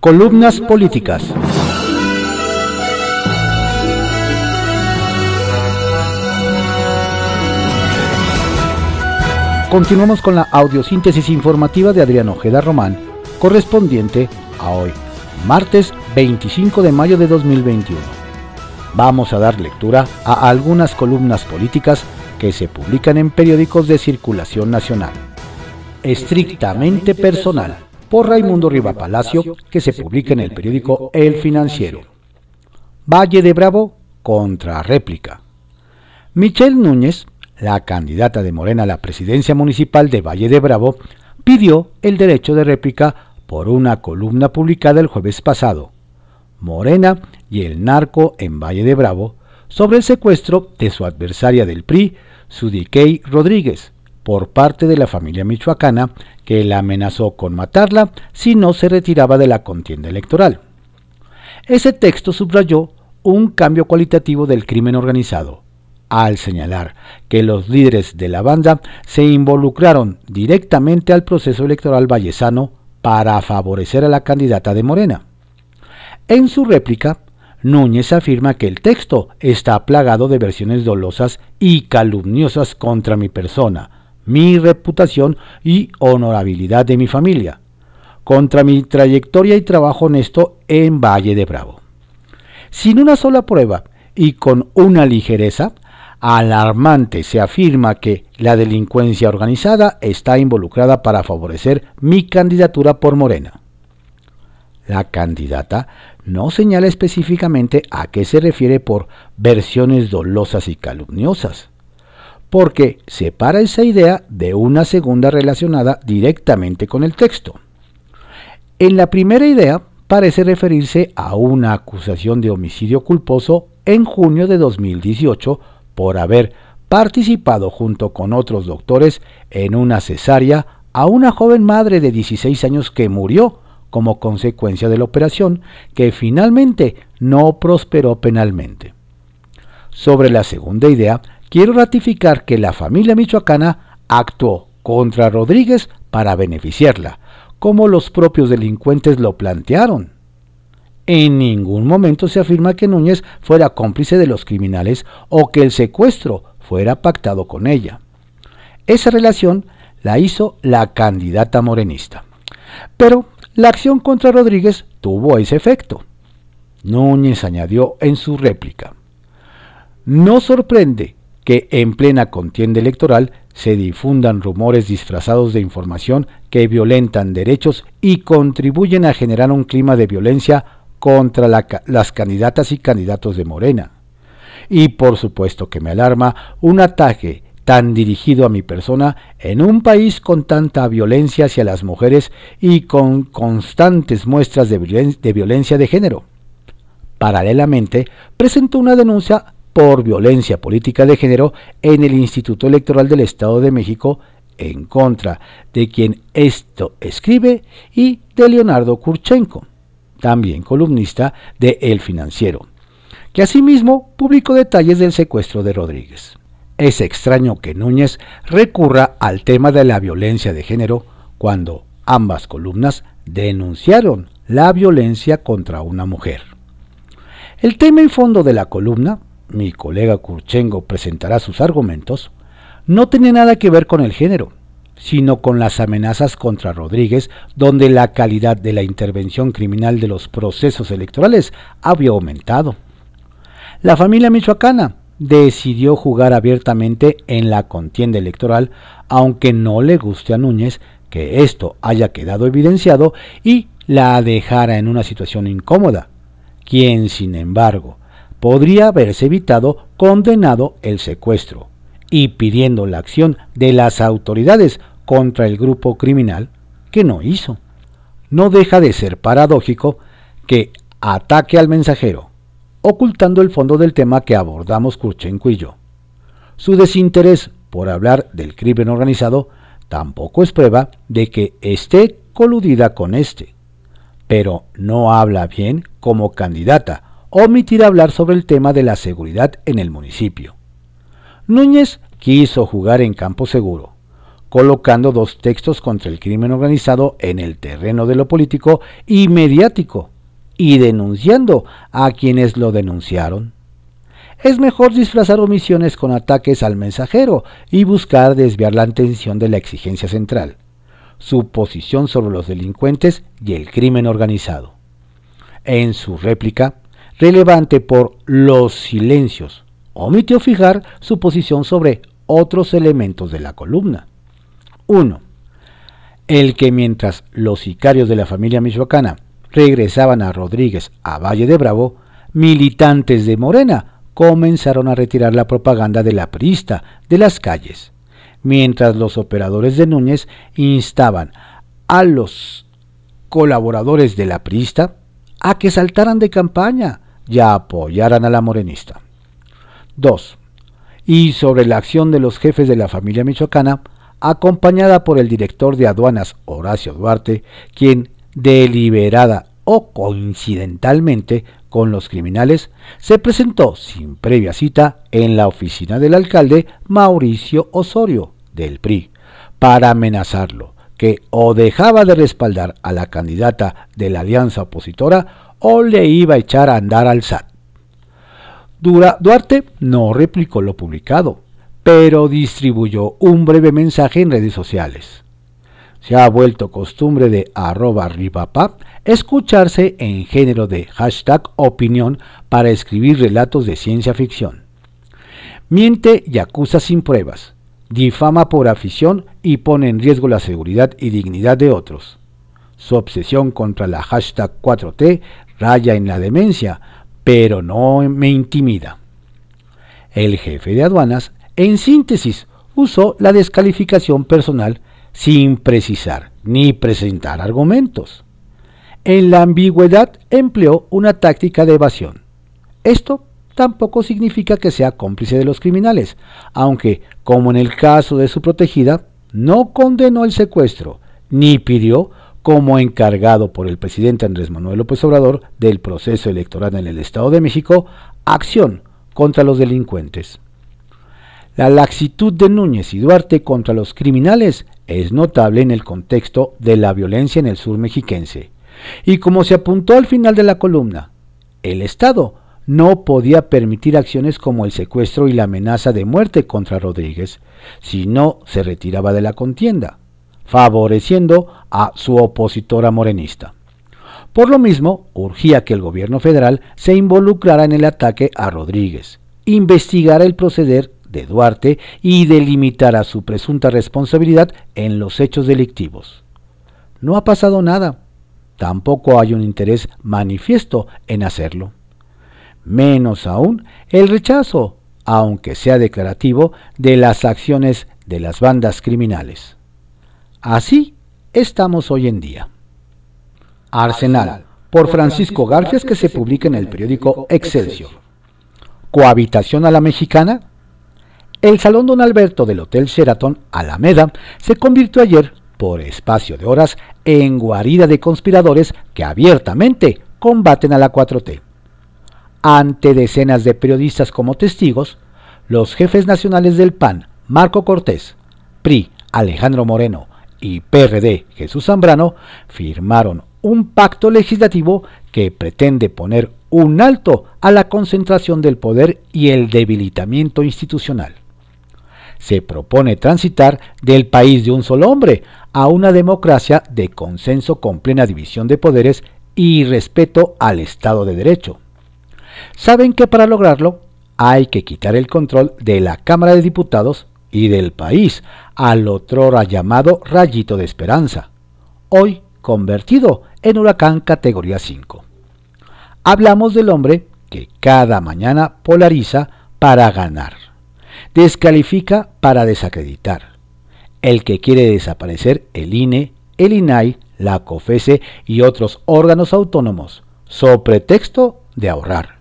Columnas políticas. Continuamos con la audiosíntesis informativa de Adrián Ojeda Román, correspondiente a hoy, martes 25 de mayo de 2021. Vamos a dar lectura a algunas columnas políticas que se publican en periódicos de circulación nacional. Estrictamente personal, por Raimundo Riva Palacio, que se publica en el periódico El Financiero. Valle de Bravo contra réplica. Michelle Núñez la candidata de Morena a la presidencia municipal de Valle de Bravo, pidió el derecho de réplica por una columna publicada el jueves pasado. Morena y el narco en Valle de Bravo sobre el secuestro de su adversaria del PRI, Sudiquey Rodríguez, por parte de la familia michoacana que la amenazó con matarla si no se retiraba de la contienda electoral. Ese texto subrayó un cambio cualitativo del crimen organizado, al señalar que los líderes de la banda se involucraron directamente al proceso electoral vallesano para favorecer a la candidata de Morena. En su réplica, Núñez afirma que el texto está plagado de versiones dolosas y calumniosas contra mi persona, mi reputación y honorabilidad de mi familia, contra mi trayectoria y trabajo honesto en Valle de Bravo. Sin una sola prueba y con una ligereza, alarmante se afirma que la delincuencia organizada está involucrada para favorecer mi candidatura por Morena. La candidata no señala específicamente a qué se refiere por versiones dolosas y calumniosas, porque separa esa idea de una segunda relacionada directamente con el texto. En la primera idea parece referirse a una acusación de homicidio culposo en junio de 2018 por haber participado junto con otros doctores en una cesárea a una joven madre de 16 años que murió como consecuencia de la operación, que finalmente no prosperó penalmente. Sobre la segunda idea, quiero ratificar que la familia michoacana actuó contra Rodríguez para beneficiarla, como los propios delincuentes lo plantearon. En ningún momento se afirma que Núñez fuera cómplice de los criminales o que el secuestro fuera pactado con ella. Esa relación la hizo la candidata morenista. Pero la acción contra Rodríguez tuvo ese efecto. Núñez añadió en su réplica, no sorprende que en plena contienda electoral se difundan rumores disfrazados de información que violentan derechos y contribuyen a generar un clima de violencia contra las candidatas y candidatos de Morena. Y por supuesto que me alarma un ataque tan dirigido a mi persona en un país con tanta violencia hacia las mujeres y con constantes muestras de, de violencia de género. Paralelamente, presentó una denuncia por violencia política de género en el Instituto Electoral del Estado de México en contra de quien esto escribe y de Leonardo Kurchenko también columnista de El Financiero, que asimismo publicó detalles del secuestro de Rodríguez. Es extraño que Núñez recurra al tema de la violencia de género cuando ambas columnas denunciaron la violencia contra una mujer. El tema y fondo de la columna, mi colega Kurchengo presentará sus argumentos, no tiene nada que ver con el género, sino con las amenazas contra Rodríguez, donde la calidad de la intervención criminal de los procesos electorales había aumentado. La familia michoacana decidió jugar abiertamente en la contienda electoral, aunque no le guste a Núñez que esto haya quedado evidenciado y la dejara en una situación incómoda, quien, sin embargo, podría haberse evitado condenado el secuestro y pidiendo la acción de las autoridades contra el grupo criminal que no hizo. No deja de ser paradójico que ataque al mensajero, ocultando el fondo del tema que abordamos Kurchenko y yo. Su desinterés por hablar del crimen organizado tampoco es prueba de que esté coludida con este, pero no habla bien como candidata, omitir hablar sobre el tema de la seguridad en el municipio. Núñez quiso jugar en campo seguro, colocando dos textos contra el crimen organizado en el terreno de lo político y mediático, y denunciando a quienes lo denunciaron. Es mejor disfrazar omisiones con ataques al mensajero y buscar desviar la atención de la exigencia central, su posición sobre los delincuentes y el crimen organizado. En su réplica, relevante por los silencios, omitió fijar su posición sobre otros elementos de la columna. 1. El que mientras los sicarios de la familia michoacana regresaban a Rodríguez a Valle de Bravo, militantes de Morena comenzaron a retirar la propaganda de la prista de las calles, mientras los operadores de Núñez instaban a los colaboradores de la prista a que saltaran de campaña y apoyaran a la morenista. 2. Y sobre la acción de los jefes de la familia michoacana, acompañada por el director de aduanas Horacio Duarte, quien deliberada o coincidentalmente con los criminales, se presentó sin previa cita en la oficina del alcalde Mauricio Osorio del PRI para amenazarlo que o dejaba de respaldar a la candidata de la alianza opositora o le iba a echar a andar al SAT. Duarte no replicó lo publicado, pero distribuyó un breve mensaje en redes sociales. Se ha vuelto costumbre de arroba ripapá escucharse en género de hashtag opinión para escribir relatos de ciencia ficción. Miente y acusa sin pruebas, difama por afición y pone en riesgo la seguridad y dignidad de otros. Su obsesión contra la hashtag 4T raya en la demencia, pero no me intimida. El jefe de aduanas en síntesis, usó la descalificación personal sin precisar ni presentar argumentos. En la ambigüedad empleó una táctica de evasión. Esto tampoco significa que sea cómplice de los criminales, aunque, como en el caso de su protegida, no condenó el secuestro, ni pidió, como encargado por el presidente Andrés Manuel López Obrador del proceso electoral en el Estado de México, acción contra los delincuentes. La laxitud de Núñez y Duarte contra los criminales es notable en el contexto de la violencia en el sur mexiquense. Y como se apuntó al final de la columna, el Estado no podía permitir acciones como el secuestro y la amenaza de muerte contra Rodríguez si no se retiraba de la contienda, favoreciendo a su opositora morenista. Por lo mismo, urgía que el gobierno federal se involucrara en el ataque a Rodríguez, investigara el proceder de Duarte y delimitará su presunta responsabilidad en los hechos delictivos. No ha pasado nada, tampoco hay un interés manifiesto en hacerlo. Menos aún el rechazo, aunque sea declarativo, de las acciones de las bandas criminales. Así estamos hoy en día. Arsenal, por Francisco Garfias, que se publica en el periódico Excelsior. Cohabitación a la mexicana el Salón Don Alberto del Hotel Sheraton Alameda se convirtió ayer, por espacio de horas, en guarida de conspiradores que abiertamente combaten a la 4T. Ante decenas de periodistas como testigos, los jefes nacionales del PAN, Marco Cortés, PRI, Alejandro Moreno y PRD, Jesús Zambrano, firmaron un pacto legislativo que pretende poner un alto a la concentración del poder y el debilitamiento institucional se propone transitar del país de un solo hombre a una democracia de consenso con plena división de poderes y respeto al Estado de Derecho. Saben que para lograrlo hay que quitar el control de la Cámara de Diputados y del país al otrora llamado rayito de esperanza, hoy convertido en huracán categoría 5. Hablamos del hombre que cada mañana polariza para ganar descalifica para desacreditar. El que quiere desaparecer el INE, el INAI, la COFESE y otros órganos autónomos, so pretexto de ahorrar.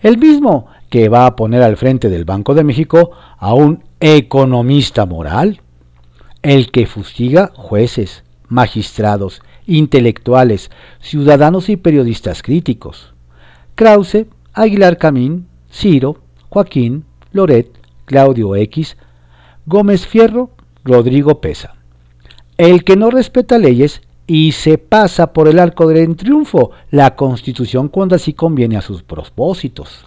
El mismo que va a poner al frente del Banco de México a un economista moral. El que fustiga jueces, magistrados, intelectuales, ciudadanos y periodistas críticos. Krause, Aguilar Camín, Ciro, Joaquín, Loret, Claudio X, Gómez Fierro, Rodrigo Pesa. El que no respeta leyes y se pasa por el arco del triunfo la constitución cuando así conviene a sus propósitos.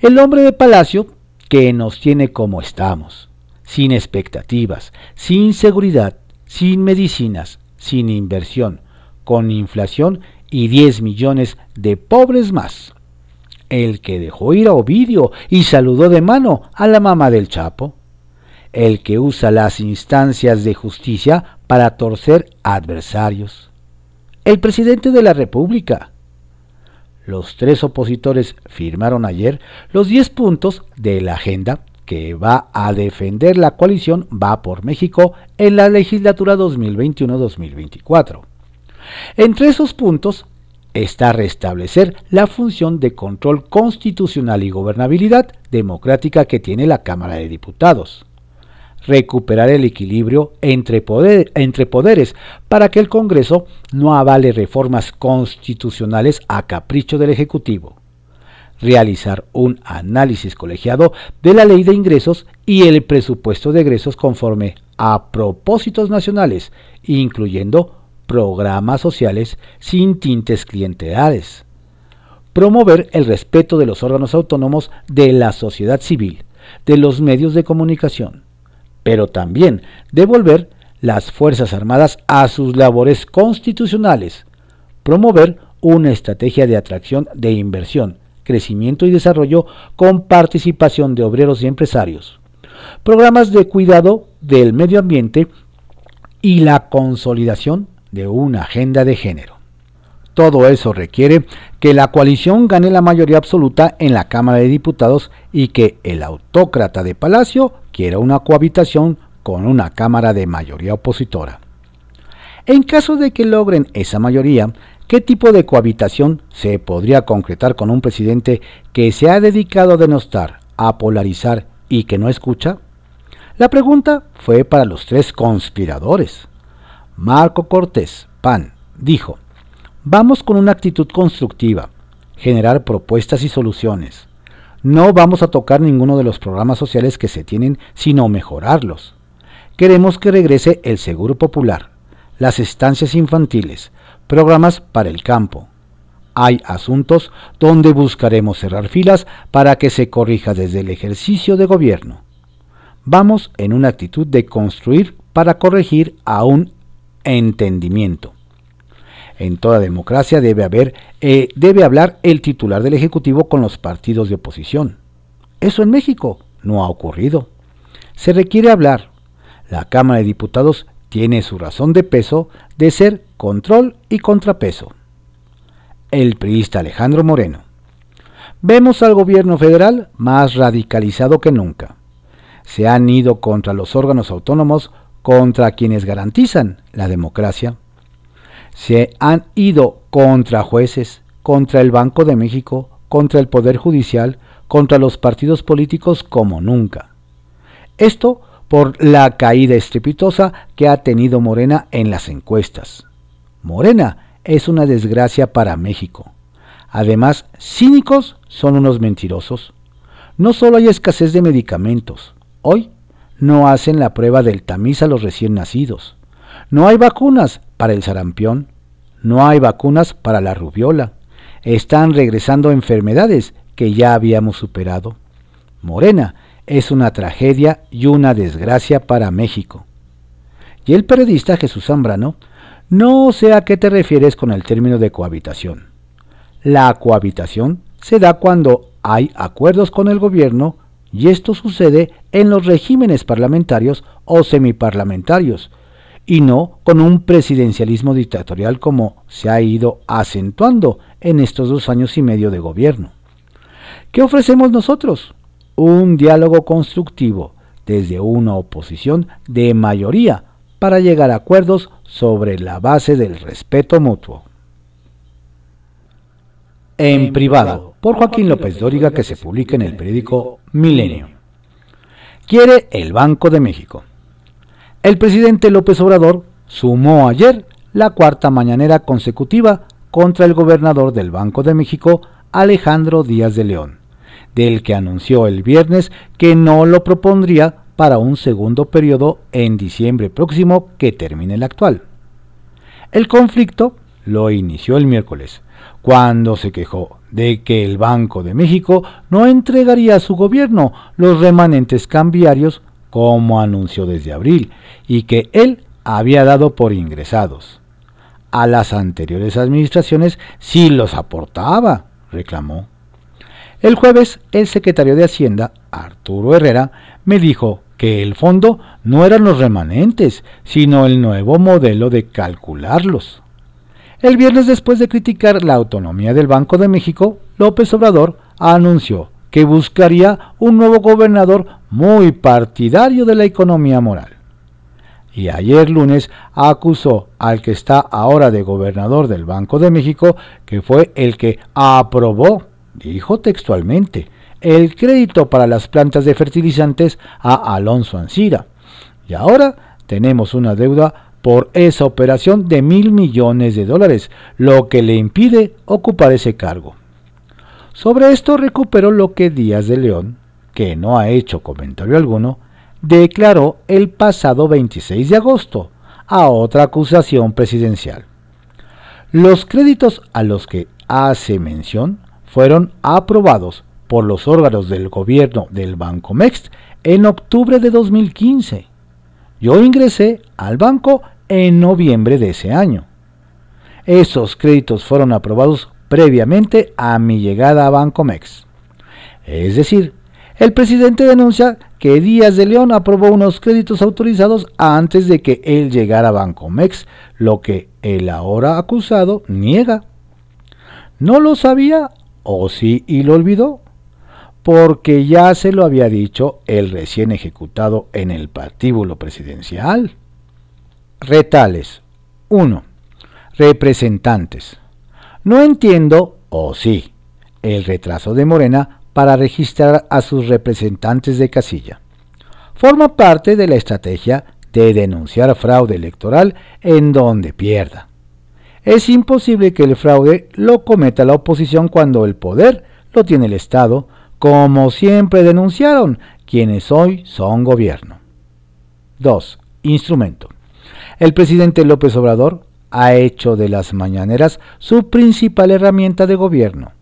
El hombre de palacio que nos tiene como estamos, sin expectativas, sin seguridad, sin medicinas, sin inversión, con inflación y 10 millones de pobres más. El que dejó ir a Ovidio y saludó de mano a la mamá del Chapo. El que usa las instancias de justicia para torcer adversarios. El presidente de la República. Los tres opositores firmaron ayer los 10 puntos de la agenda que va a defender la coalición Va por México en la legislatura 2021-2024. Entre esos puntos está restablecer la función de control constitucional y gobernabilidad democrática que tiene la Cámara de Diputados, recuperar el equilibrio entre, poderes para que el Congreso no avale reformas constitucionales a capricho del Ejecutivo, realizar un análisis colegiado de la ley de ingresos y el presupuesto de egresos conforme a propósitos nacionales, incluyendo programas sociales sin tintes clientelares. Promover el respeto de los órganos autónomos de la sociedad civil, de los medios de comunicación, pero también devolver las Fuerzas Armadas a sus labores constitucionales. Promover una estrategia de atracción de inversión, crecimiento y desarrollo con participación de obreros y empresarios. Programas de cuidado del medio ambiente y la consolidación de una agenda de género. Todo eso requiere que la coalición gane la mayoría absoluta en la Cámara de Diputados y que el autócrata de Palacio quiera una cohabitación con una Cámara de mayoría opositora. En caso de que logren esa mayoría, ¿qué tipo de cohabitación se podría concretar con un presidente que se ha dedicado a denostar, a polarizar y que no escucha? La pregunta fue para los tres conspiradores. Marco Cortés, PAN, dijo, vamos con una actitud constructiva, generar propuestas y soluciones. No vamos a tocar ninguno de los programas sociales que se tienen, sino mejorarlos. Queremos que regrese el Seguro Popular, las estancias infantiles, programas para el campo. Hay asuntos donde buscaremos cerrar filas para que se corrija desde el ejercicio de gobierno. Vamos en una actitud de construir para corregir aún entendimiento. En toda democracia debe haber, eh, debe hablar el titular del Ejecutivo con los partidos de oposición. Eso en México no ha ocurrido. Se requiere hablar. La Cámara de Diputados tiene su razón de peso de ser control y contrapeso. El priista Alejandro Moreno. Vemos al gobierno federal más radicalizado que nunca. Se han ido contra los órganos autónomos contra quienes garantizan la democracia. Se han ido contra jueces, contra el Banco de México, contra el Poder Judicial, contra los partidos políticos como nunca. Esto por la caída estrepitosa que ha tenido Morena en las encuestas. Morena es una desgracia para México. Además, cínicos son unos mentirosos. No solo hay escasez de medicamentos. Hoy no hacen la prueba del tamiz a los recién nacidos. No hay vacunas para el sarampión. No hay vacunas para la rubiola. Están regresando enfermedades que ya habíamos superado. Morena es una tragedia y una desgracia para México. Y el periodista Jesús Zambrano, no sé a qué te refieres con el término de cohabitación. La cohabitación se da cuando hay acuerdos con el gobierno y esto sucede en los regímenes parlamentarios o semiparlamentarios, y no con un presidencialismo dictatorial como se ha ido acentuando en estos dos años y medio de gobierno. ¿Qué ofrecemos nosotros? Un diálogo constructivo desde una oposición de mayoría para llegar a acuerdos sobre la base del respeto mutuo. En privado por Joaquín López Dóriga que se publica en el periódico Milenio. Quiere el Banco de México. El presidente López Obrador sumó ayer la cuarta mañanera consecutiva contra el gobernador del Banco de México, Alejandro Díaz de León, del que anunció el viernes que no lo propondría para un segundo periodo en diciembre próximo que termine el actual. El conflicto lo inició el miércoles, cuando se quejó de que el Banco de México no entregaría a su gobierno los remanentes cambiarios como anunció desde abril y que él había dado por ingresados. A las anteriores administraciones sí los aportaba, reclamó. El jueves, el secretario de Hacienda, Arturo Herrera, me dijo que el fondo no eran los remanentes, sino el nuevo modelo de calcularlos. El viernes, después de criticar la autonomía del Banco de México, López Obrador anunció que buscaría un nuevo gobernador muy partidario de la economía moral. Y ayer lunes acusó al que está ahora de gobernador del Banco de México, que fue el que aprobó dijo textualmente, el crédito para las plantas de fertilizantes a Alonso Ancira. Y ahora tenemos una deuda por esa operación de mil millones de dólares, lo que le impide ocupar ese cargo. Sobre esto recuperó lo que Díaz de León, que no ha hecho comentario alguno, declaró el pasado 26 de agosto a otra acusación presidencial. Los créditos a los que hace mención fueron aprobados por los órganos del gobierno del Banco Mex en octubre de 2015. Yo ingresé al banco en noviembre de ese año. Esos créditos fueron aprobados previamente a mi llegada a Banco Mex. Es decir, el presidente denuncia que Díaz de León aprobó unos créditos autorizados antes de que él llegara a Banco Mex, lo que el ahora acusado niega. No lo sabía ¿O sí y lo olvidó? Porque ya se lo había dicho el recién ejecutado en el partíbulo presidencial. Retales. 1. Representantes. No entiendo, o sí, el retraso de Morena para registrar a sus representantes de casilla. Forma parte de la estrategia de denunciar fraude electoral en donde pierda. Es imposible que el fraude lo cometa la oposición cuando el poder lo tiene el Estado, como siempre denunciaron quienes hoy son gobierno. 2. Instrumento. El presidente López Obrador ha hecho de las mañaneras su principal herramienta de gobierno.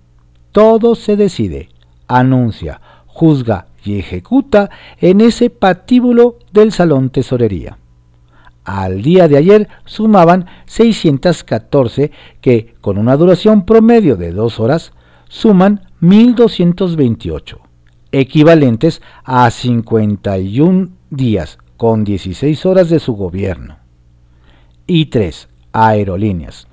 Todo se decide, anuncia, juzga y ejecuta en ese patíbulo del Salón Tesorería al día de ayer sumaban 614 que con una duración promedio de dos horas suman 1228, equivalentes a 51 días con 16 horas de su gobierno. Y 3. Aerolíneas.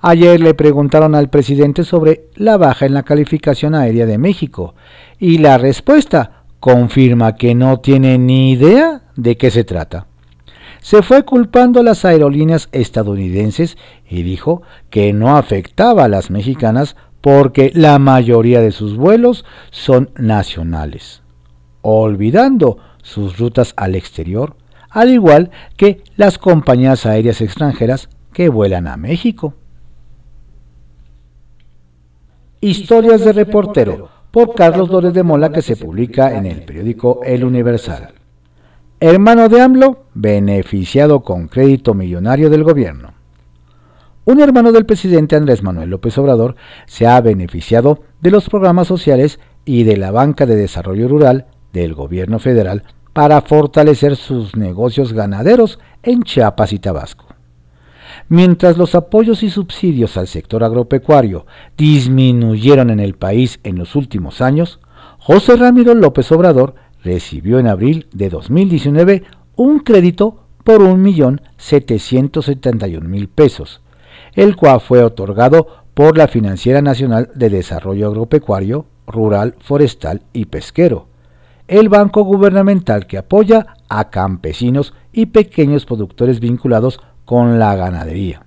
Ayer le preguntaron al presidente sobre la baja en la calificación aérea de México y la respuesta confirma que no tiene ni idea de qué se trata se fue culpando a las aerolíneas estadounidenses y dijo que no afectaba a las mexicanas porque la mayoría de sus vuelos son nacionales, olvidando sus rutas al exterior, al igual que las compañías aéreas extranjeras que vuelan a México. Historias de reportero por Carlos Lórez de Mola que se publica en el periódico El Universal. Hermano de AMLO, beneficiado con crédito millonario del gobierno. Un hermano del presidente Andrés Manuel López Obrador se ha beneficiado de los programas sociales y de la banca de desarrollo rural del gobierno federal para fortalecer sus negocios ganaderos en Chiapas y Tabasco. Mientras los apoyos y subsidios al sector agropecuario disminuyeron en el país en los últimos años, José Ramiro López Obrador recibió en abril de 2019 un crédito por 1.771.000 pesos, el cual fue otorgado por la Financiera Nacional de Desarrollo Agropecuario, Rural, Forestal y Pesquero, el banco gubernamental que apoya a campesinos y pequeños productores vinculados con la ganadería.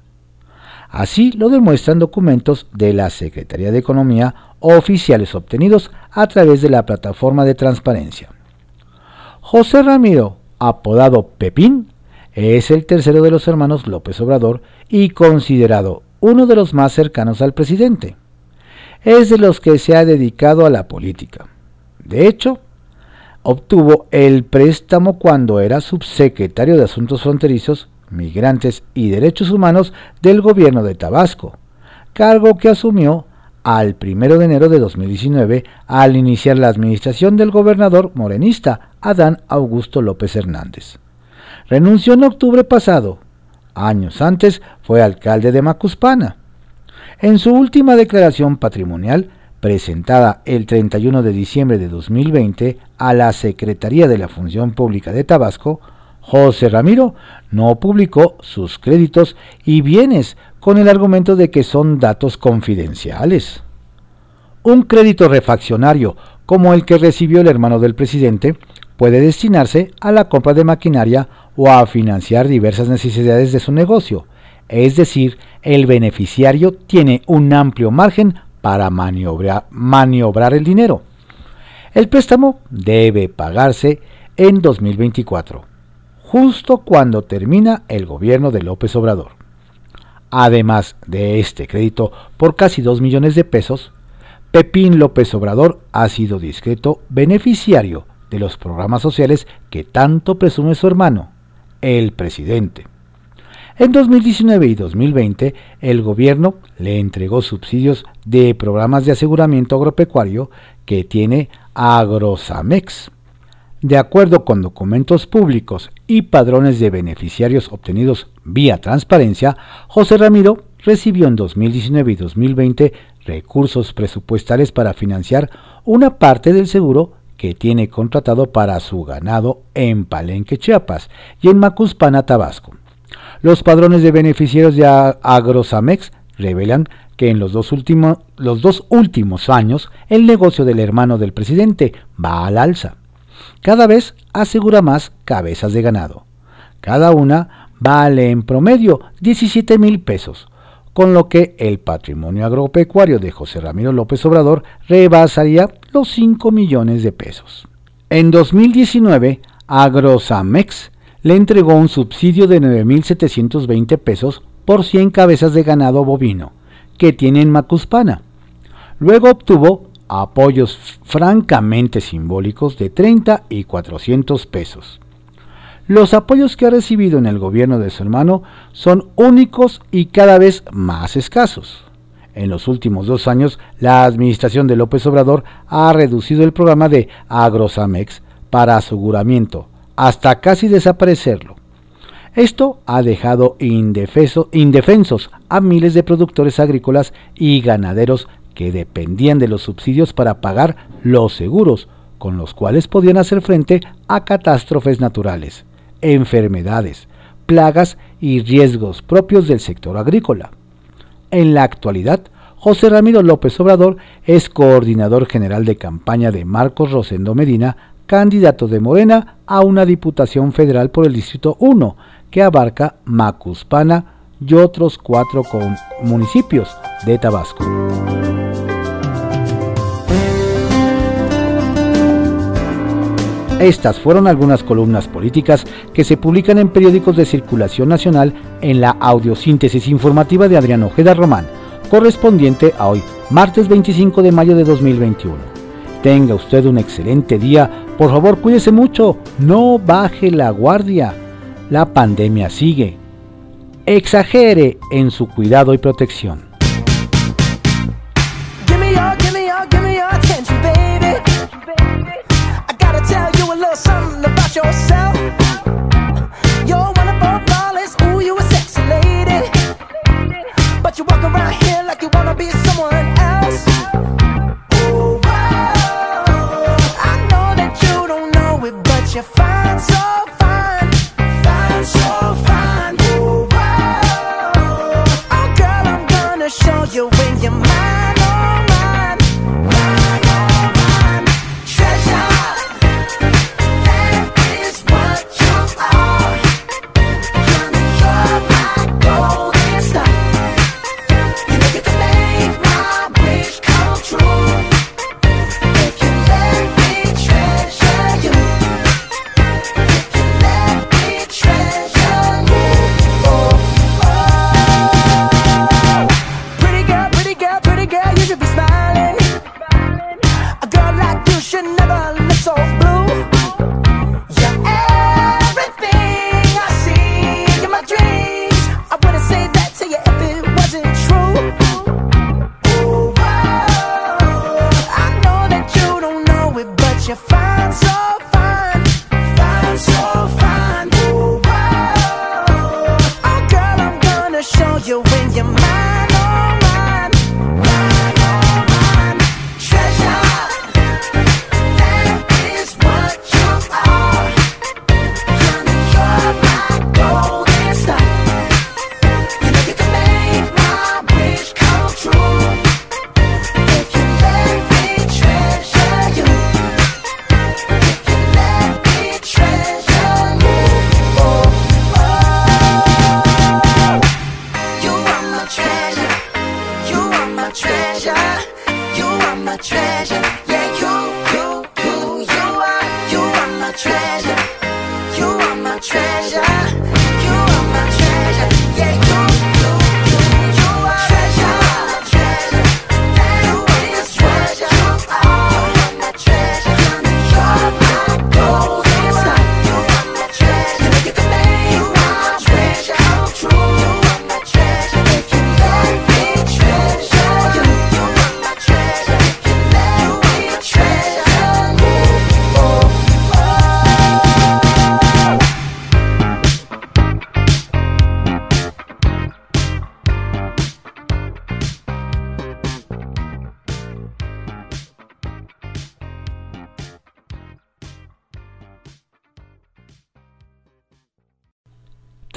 Así lo demuestran documentos de la Secretaría de Economía oficiales obtenidos a través de la plataforma de transparencia. José Ramiro, apodado Pepín, es el tercero de los hermanos López Obrador y considerado uno de los más cercanos al presidente. Es de los que se ha dedicado a la política. De hecho, obtuvo el préstamo cuando era subsecretario de Asuntos Fronterizos, Migrantes y Derechos Humanos del gobierno de Tabasco, cargo que asumió al 1 de enero de 2019 al iniciar la administración del gobernador morenista Adán Augusto López Hernández. Renunció en octubre pasado. Años antes fue alcalde de Macuspana. En su última declaración patrimonial, presentada el 31 de diciembre de 2020 a la Secretaría de la Función Pública de Tabasco, José Ramiro no publicó sus créditos y bienes con el argumento de que son datos confidenciales. Un crédito refaccionario como el que recibió el hermano del presidente puede destinarse a la compra de maquinaria o a financiar diversas necesidades de su negocio, es decir, el beneficiario tiene un amplio margen para maniobrar, el dinero. El préstamo debe pagarse en 2024, justo cuando termina el gobierno de López Obrador. Además de este crédito por casi 2 millones de pesos, Pepín López Obrador ha sido discreto beneficiario de los programas sociales que tanto presume su hermano, el presidente. En 2019 y 2020, el gobierno le entregó subsidios de programas de aseguramiento agropecuario que tiene Agrosamex. De acuerdo con documentos públicos y padrones de beneficiarios obtenidos vía transparencia, José Ramiro recibió en 2019 y 2020 recursos presupuestales para financiar una parte del seguro que tiene contratado para su ganado en Palenque, Chiapas y en Macuspana, Tabasco. Los padrones de beneficiarios de Agrosamex revelan que en los dos, los dos últimos años el negocio del hermano del presidente va al alza. Cada vez asegura más cabezas de ganado. Cada una vale en promedio 17 mil pesos, con lo que el patrimonio agropecuario de José Ramiro López Obrador rebasaría los 5 millones de pesos. En 2019, Agrosamex le entregó un subsidio de 9.720 pesos por 100 cabezas de ganado bovino que tiene en Macuspana. Luego obtuvo apoyos francamente simbólicos de 30 y 400 pesos. Los apoyos que ha recibido en el gobierno de su hermano son únicos y cada vez más escasos. En los últimos dos años, la administración de López Obrador ha reducido el programa de Agrosamex para aseguramiento, hasta casi desaparecerlo. Esto ha dejado indefensos a miles de productores agrícolas y ganaderos que dependían de los subsidios para pagar los seguros, con los cuales podían hacer frente a catástrofes naturales, enfermedades, plagas y riesgos propios del sector agrícola. En la actualidad, José Ramiro López Obrador es coordinador general de campaña de Marcos Rosendo Medina candidato de Morena a una diputación federal por el Distrito 1, que abarca Macuspana y otros cuatro municipios de Tabasco. Estas fueron algunas columnas políticas que se publican en periódicos de circulación nacional en la audiosíntesis informativa de Adrián Ojeda Román, correspondiente a hoy, martes 25 de mayo de 2021. Tenga usted un excelente día. Por favor, cuídese mucho. No baje la guardia. La pandemia sigue. Exagere en su cuidado y protección.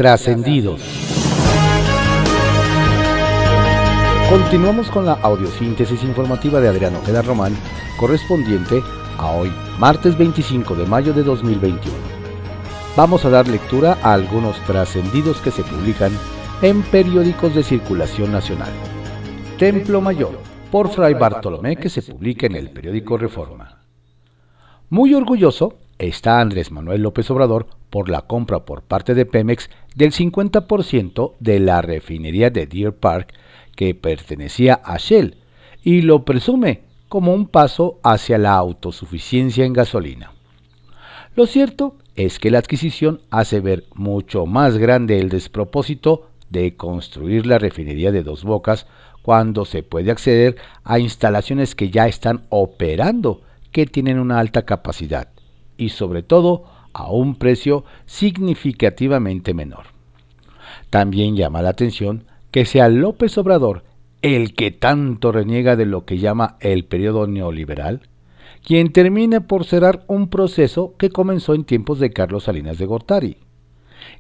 Trascendidos. Continuamos con la audiosíntesis informativa de Adriano Ojeda Román, correspondiente a hoy, martes 25 de mayo de 2021. Vamos a dar lectura a algunos trascendidos que se publican en periódicos de circulación nacional. Templo Mayor, por Fray Bartolomé, que se publica en el periódico Reforma. Muy orgulloso está Andrés Manuel López Obrador por la compra por parte de Pemex del 50% de la refinería de Deer Park que pertenecía a Shell y lo presume como un paso hacia la autosuficiencia en gasolina. Lo cierto es que la adquisición hace ver mucho más grande el despropósito de construir la refinería de dos bocas cuando se puede acceder a instalaciones que ya están operando, que tienen una alta capacidad y sobre todo a un precio significativamente menor. También llama la atención que sea López Obrador el que tanto reniega de lo que llama el periodo neoliberal, quien termine por cerrar un proceso que comenzó en tiempos de Carlos Salinas de Gortari.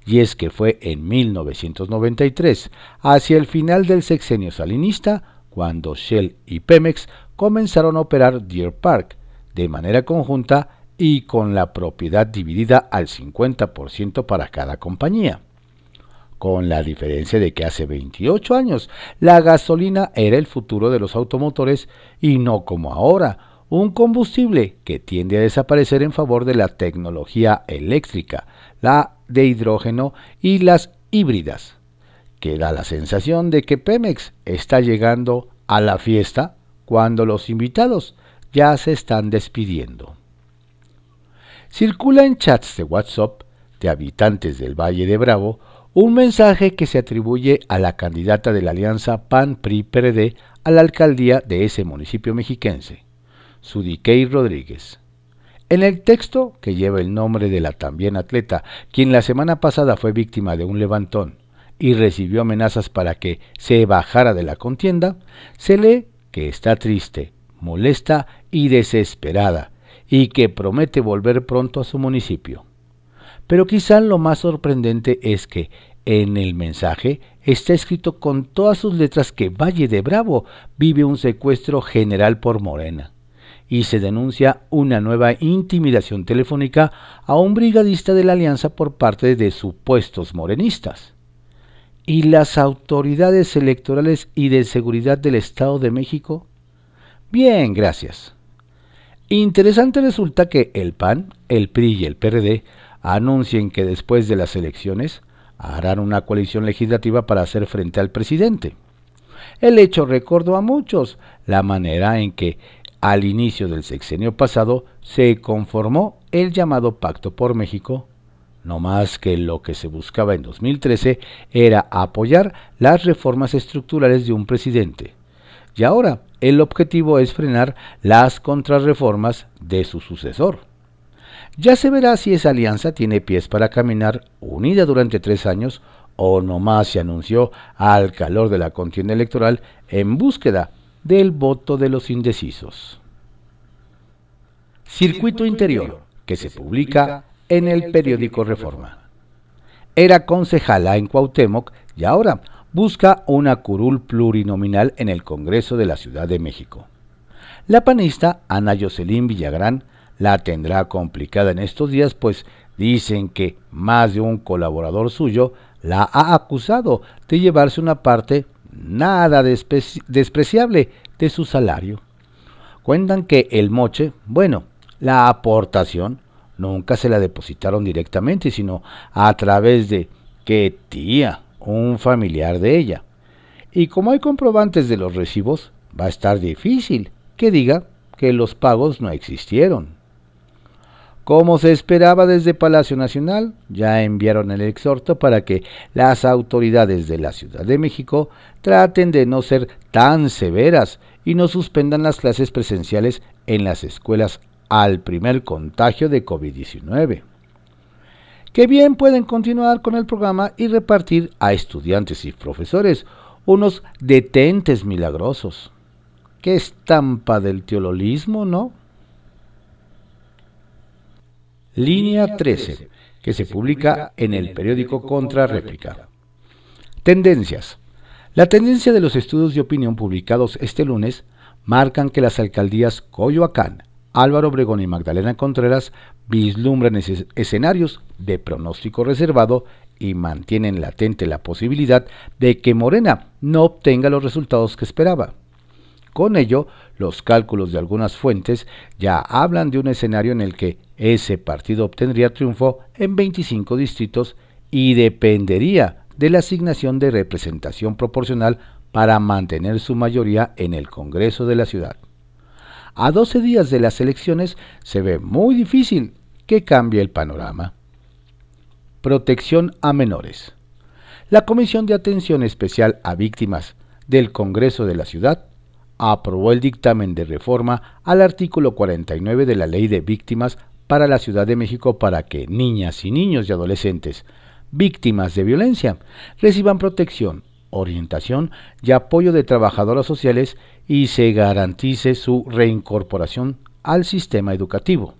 Y es que fue en 1993, hacia el final del sexenio salinista, cuando Shell y Pemex comenzaron a operar Deer Park de manera conjunta y con la propiedad dividida al 50% para cada compañía. Con la diferencia de que hace 28 años la gasolina era el futuro de los automotores y no como ahora, un combustible que tiende a desaparecer en favor de la tecnología eléctrica, la de hidrógeno y las híbridas, que da la sensación de que Pemex está llegando a la fiesta cuando los invitados ya se están despidiendo. Circula en chats de WhatsApp de habitantes del Valle de Bravo un mensaje que se atribuye a la candidata de la alianza PAN-PRI-PRD a la alcaldía de ese municipio mexiquense, Sudiquei Rodríguez. En el texto, que lleva el nombre de la también atleta, quien la semana pasada fue víctima de un levantón y recibió amenazas para que se bajara de la contienda, se lee que está triste, molesta y desesperada, y que promete volver pronto a su municipio. Pero quizá lo más sorprendente es que en el mensaje está escrito con todas sus letras que Valle de Bravo vive un secuestro general por Morena y se denuncia una nueva intimidación telefónica a un brigadista de la alianza por parte de supuestos morenistas. ¿Y las autoridades electorales y de seguridad del Estado de México? Bien, gracias. Interesante resulta que el PAN, el PRI y el PRD anuncien que después de las elecciones harán una coalición legislativa para hacer frente al presidente. El hecho recordó a muchos la manera en que al inicio del sexenio pasado se conformó el llamado Pacto por México, no más que lo que se buscaba en 2013 era apoyar las reformas estructurales de un presidente. Y ahora el objetivo es frenar las contrarreformas de su sucesor. Ya se verá si esa alianza tiene pies para caminar unida durante tres años o nomás se anunció al calor de la contienda electoral en búsqueda del voto de los indecisos. Circuito Interior, que se publica en el periódico Reforma. Era concejala en Cuauhtémoc y ahora busca una curul plurinominal en el Congreso de la Ciudad de México. La panista Ana Jocelyn Villagrán la tendrá complicada en estos días, pues dicen que más de un colaborador suyo la ha acusado de llevarse una parte nada despreciable de su salario. Cuentan que el moche, bueno, la aportación, nunca se la depositaron directamente, sino a través de que tía, un familiar de ella. Y como hay comprobantes de los recibos, va a estar difícil que diga que los pagos no existieron. Como se esperaba desde Palacio Nacional, ya enviaron el exhorto para que las autoridades de la Ciudad de México traten de no ser tan severas y no suspendan las clases presenciales en las escuelas al primer contagio de COVID-19. Que bien pueden continuar con el programa y repartir a estudiantes y profesores unos detentes milagrosos. Qué estampa del teololismo, ¿no? Línea 13, que se publica en el periódico Contra Réplica. Tendencias. La tendencia de los estudios de opinión publicados este lunes marcan que las alcaldías Coyoacán, Álvaro Obregón y Magdalena Contreras vislumbran escenarios de pronóstico reservado y mantienen latente la posibilidad de que Morena no obtenga los resultados que esperaba. Con ello, los cálculos de algunas fuentes ya hablan de un escenario en el que ese partido obtendría triunfo en 25 distritos y dependería de la asignación de representación proporcional para mantener su mayoría en el Congreso de la ciudad. A 12 días de las elecciones se ve muy difícil que cambie el panorama. Protección a menores. La Comisión de Atención Especial a Víctimas del Congreso de la Ciudad aprobó el dictamen de reforma al artículo 49 de la Ley de Víctimas para la Ciudad de México para que niñas y niños y adolescentes víctimas de violencia reciban protección, orientación y apoyo de trabajadoras sociales y se garantice su reincorporación al sistema educativo.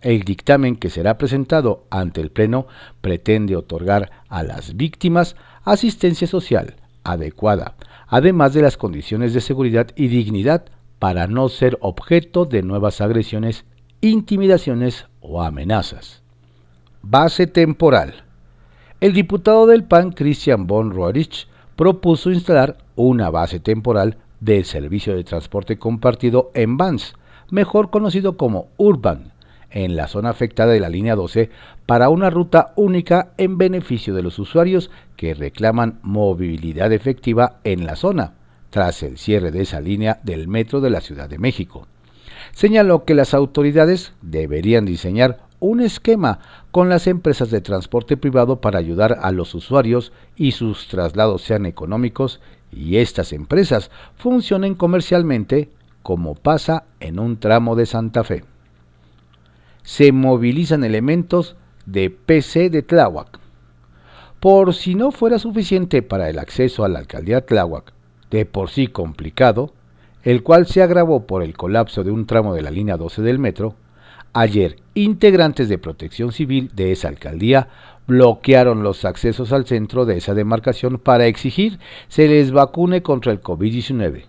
El dictamen que será presentado ante el Pleno pretende otorgar a las víctimas asistencia social adecuada, además de las condiciones de seguridad y dignidad para no ser objeto de nuevas agresiones, intimidaciones o amenazas. Base temporal. El diputado del PAN, Christian von Roerich, propuso instalar una base temporal del servicio de transporte compartido en Vans, mejor conocido como Urban, en la zona afectada de la línea 12 para una ruta única en beneficio de los usuarios que reclaman movilidad efectiva en la zona, tras el cierre de esa línea del metro de la Ciudad de México. Señaló que las autoridades deberían diseñar un esquema con las empresas de transporte privado para ayudar a los usuarios y sus traslados sean económicos y estas empresas funcionen comercialmente como pasa en un tramo de Santa Fe se movilizan elementos de PC de Tláhuac. Por si no fuera suficiente para el acceso a la alcaldía Tláhuac, de por sí complicado, el cual se agravó por el colapso de un tramo de la línea 12 del metro, ayer integrantes de protección civil de esa alcaldía bloquearon los accesos al centro de esa demarcación para exigir se les vacune contra el COVID-19.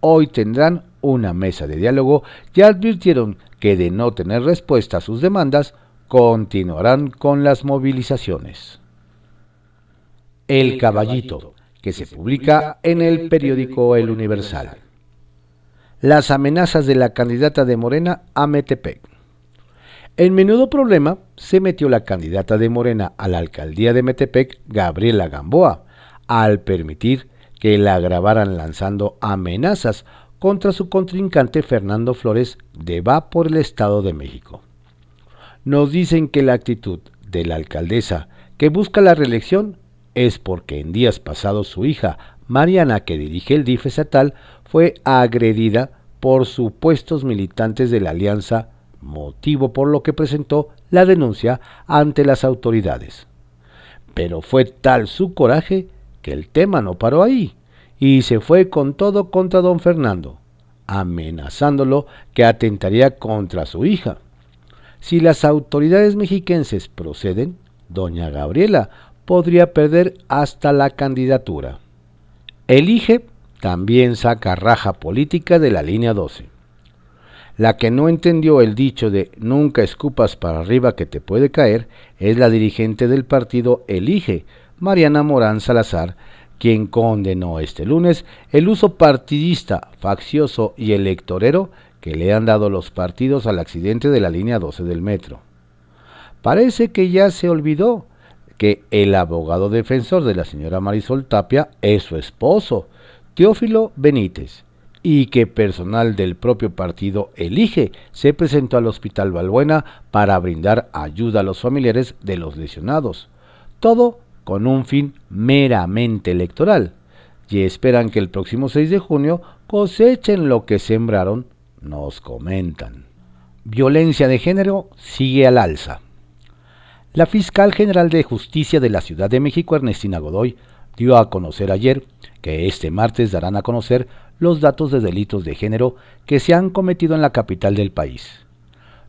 Hoy tendrán una mesa de diálogo y advirtieron que de no tener respuesta a sus demandas, continuarán con las movilizaciones. El Caballito, que se publica en el periódico El Universal. Las amenazas de la candidata de Morena a Metepec. En menudo problema se metió la candidata de Morena a la alcaldía de Metepec, Gabriela Gamboa, al permitir que la grabaran lanzando amenazas contra su contrincante Fernando Flores de Va por el Estado de México. Nos dicen que la actitud de la alcaldesa que busca la reelección es porque en días pasados su hija, Mariana, que dirige el DIF estatal, fue agredida por supuestos militantes de la alianza, motivo por lo que presentó la denuncia ante las autoridades. Pero fue tal su coraje que el tema no paró ahí y se fue con todo contra don Fernando, amenazándolo que atentaría contra su hija. Si las autoridades mexiquenses proceden, doña Gabriela podría perder hasta la candidatura. Elige también saca raja política de la línea 12. La que no entendió el dicho de nunca escupas para arriba que te puede caer es la dirigente del partido Elige, Mariana Morán Salazar, quien condenó este lunes el uso partidista, faccioso y electorero que le han dado los partidos al accidente de la línea 12 del metro. Parece que ya se olvidó que el abogado defensor de la señora Marisol Tapia es su esposo, Teófilo Benítez, y que personal del propio partido elige se presentó al Hospital Balbuena para brindar ayuda a los familiares de los lesionados. Todo con un fin meramente electoral, y esperan que el próximo 6 de junio cosechen lo que sembraron, nos comentan. Violencia de género sigue al alza. La fiscal general de justicia de la Ciudad de México, Ernestina Godoy, dio a conocer ayer que este martes darán a conocer los datos de delitos de género que se han cometido en la capital del país.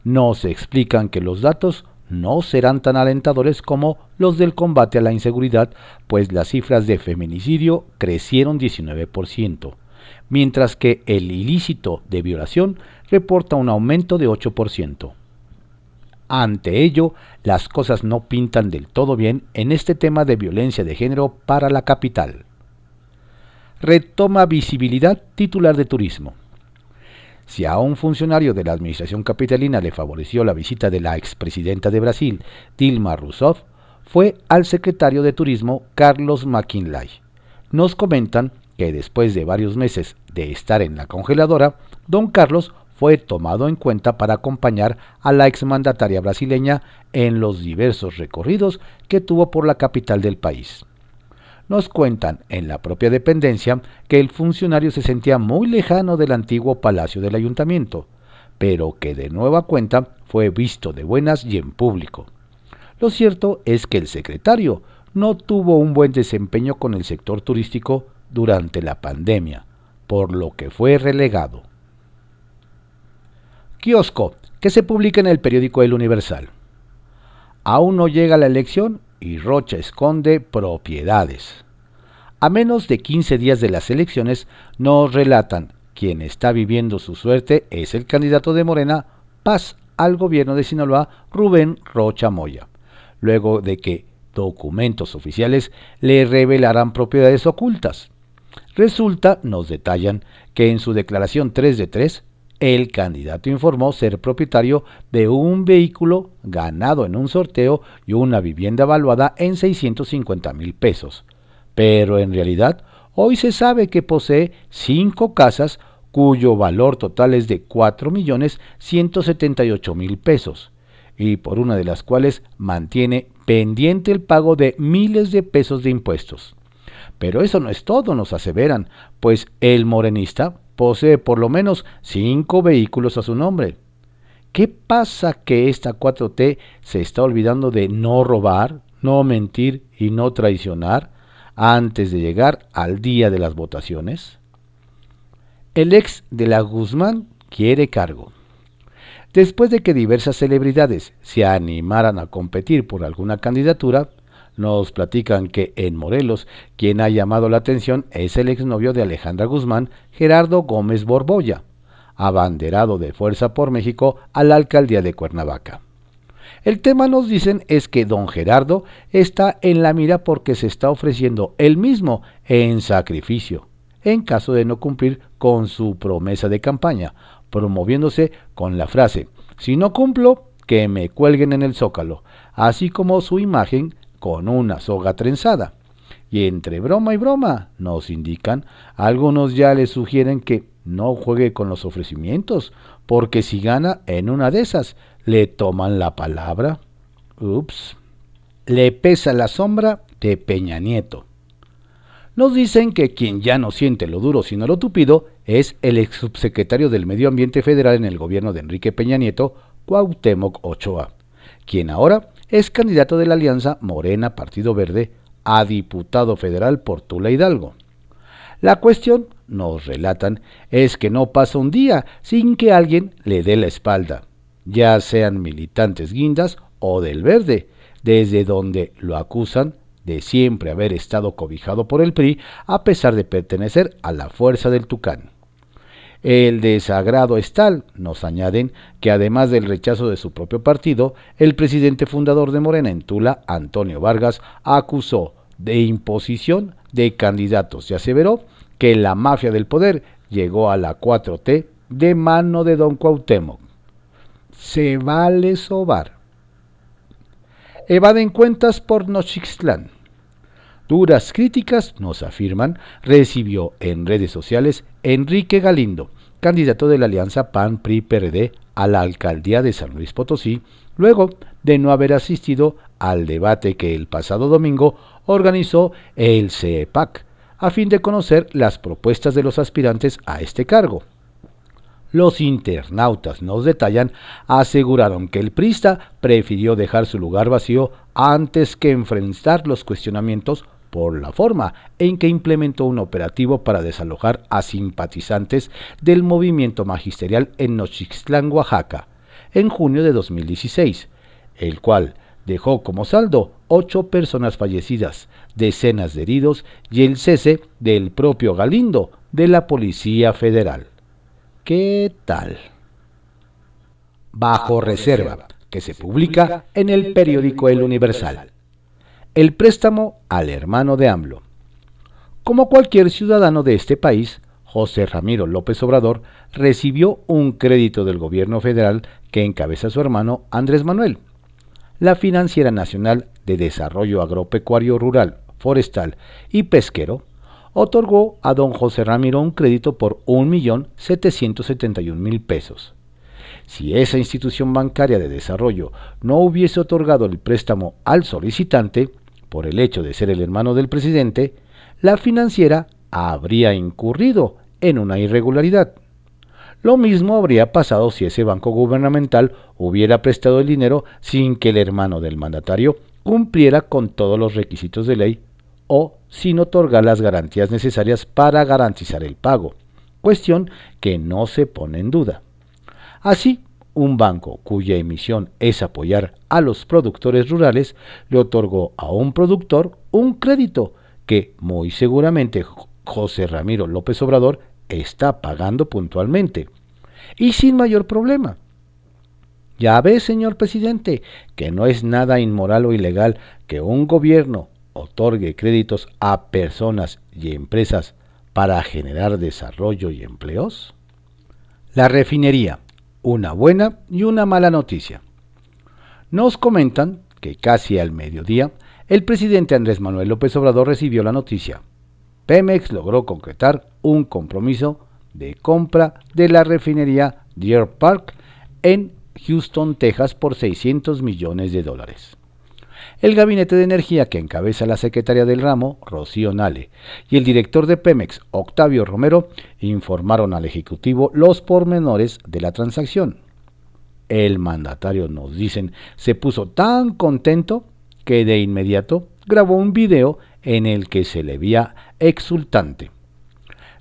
No se explican que los datos no serán tan alentadores como los del combate a la inseguridad, pues las cifras de feminicidio crecieron 19%, mientras que el ilícito de violación reporta un aumento de 8%. Ante ello, las cosas no pintan del todo bien en este tema de violencia de género para la capital. Retoma visibilidad titular de turismo. Si a un funcionario de la administración capitalina le favoreció la visita de la expresidenta de Brasil, Dilma Rousseff, fue al secretario de Turismo Carlos McKinley. Nos comentan que después de varios meses de estar en la congeladora, don Carlos fue tomado en cuenta para acompañar a la exmandataria brasileña en los diversos recorridos que tuvo por la capital del país nos cuentan en la propia dependencia que el funcionario se sentía muy lejano del antiguo palacio del ayuntamiento, pero que de nueva cuenta fue visto de buenas y en público. Lo cierto es que el secretario no tuvo un buen desempeño con el sector turístico durante la pandemia, por lo que fue relegado. Kiosco, que se publica en el periódico El Universal. Aún no llega la elección y Rocha esconde propiedades. A menos de 15 días de las elecciones, nos relatan quien está viviendo su suerte es el candidato de Morena, Paz al gobierno de Sinaloa, Rubén Rocha Moya, luego de que documentos oficiales le revelaran propiedades ocultas. Resulta, nos detallan, que en su declaración 3 de 3, el candidato informó ser propietario de un vehículo ganado en un sorteo y una vivienda valuada en 650 mil pesos. Pero en realidad, hoy se sabe que posee cinco casas cuyo valor total es de 4.178.000 pesos, y por una de las cuales mantiene pendiente el pago de miles de pesos de impuestos. Pero eso no es todo, nos aseveran, pues el morenista posee por lo menos cinco vehículos a su nombre. ¿Qué pasa que esta 4T se está olvidando de no robar, no mentir y no traicionar antes de llegar al día de las votaciones? El ex de la Guzmán quiere cargo. Después de que diversas celebridades se animaran a competir por alguna candidatura, nos platican que en Morelos quien ha llamado la atención es el exnovio de Alejandra Guzmán, Gerardo Gómez Borbolla, abanderado de Fuerza por México a la alcaldía de Cuernavaca. El tema nos dicen es que don Gerardo está en la mira porque se está ofreciendo él mismo en sacrificio, en caso de no cumplir con su promesa de campaña, promoviéndose con la frase, si no cumplo, que me cuelguen en el zócalo, así como su imagen con una soga trenzada. Y entre broma y broma, nos indican, algunos ya le sugieren que no juegue con los ofrecimientos, porque si gana en una de esas, le toman la palabra. Ups. Le pesa la sombra de Peña Nieto. Nos dicen que quien ya no siente lo duro sino lo tupido es el ex subsecretario del Medio Ambiente Federal en el gobierno de Enrique Peña Nieto, Cuauhtémoc Ochoa, quien ahora es candidato de la alianza Morena Partido Verde a diputado federal por Tula Hidalgo. La cuestión, nos relatan, es que no pasa un día sin que alguien le dé la espalda, ya sean militantes guindas o del verde, desde donde lo acusan de siempre haber estado cobijado por el PRI a pesar de pertenecer a la fuerza del Tucán. El desagrado es tal, nos añaden, que además del rechazo de su propio partido, el presidente fundador de Morena en Tula, Antonio Vargas, acusó de imposición de candidatos y aseveró que la mafia del poder llegó a la 4T de mano de don Cuauhtémoc. Se vale sobar. Evaden cuentas por Nochixtlán. Duras críticas, nos afirman, recibió en redes sociales Enrique Galindo, candidato de la alianza PAN-PRI-PRD a la alcaldía de San Luis Potosí, luego de no haber asistido al debate que el pasado domingo organizó el CEPAC, a fin de conocer las propuestas de los aspirantes a este cargo. Los internautas nos detallan, aseguraron que el prista prefirió dejar su lugar vacío antes que enfrentar los cuestionamientos por la forma en que implementó un operativo para desalojar a simpatizantes del movimiento magisterial en Nochixtlán, Oaxaca, en junio de 2016, el cual dejó como saldo ocho personas fallecidas, decenas de heridos y el cese del propio Galindo de la Policía Federal. ¿Qué tal? Bajo reserva, que se publica en el periódico El Universal el préstamo al hermano de AMLO. Como cualquier ciudadano de este país, José Ramiro López Obrador recibió un crédito del gobierno federal que encabeza su hermano Andrés Manuel. La Financiera Nacional de Desarrollo Agropecuario Rural, Forestal y Pesquero otorgó a don José Ramiro un crédito por 1.771.000 pesos. Si esa institución bancaria de desarrollo no hubiese otorgado el préstamo al solicitante, por el hecho de ser el hermano del presidente, la financiera habría incurrido en una irregularidad. Lo mismo habría pasado si ese banco gubernamental hubiera prestado el dinero sin que el hermano del mandatario cumpliera con todos los requisitos de ley o sin otorgar las garantías necesarias para garantizar el pago, cuestión que no se pone en duda. Así, un banco cuya emisión es apoyar a los productores rurales le otorgó a un productor un crédito que muy seguramente José Ramiro López Obrador está pagando puntualmente y sin mayor problema. Ya ve, señor presidente, que no es nada inmoral o ilegal que un gobierno otorgue créditos a personas y empresas para generar desarrollo y empleos. La refinería una buena y una mala noticia. Nos comentan que casi al mediodía el presidente Andrés Manuel López Obrador recibió la noticia. Pemex logró concretar un compromiso de compra de la refinería Deer Park en Houston, Texas por 600 millones de dólares el Gabinete de Energía que encabeza la secretaria del ramo, Rocío Nale, y el director de Pemex, Octavio Romero, informaron al Ejecutivo los pormenores de la transacción. El mandatario, nos dicen, se puso tan contento que de inmediato grabó un video en el que se le veía exultante.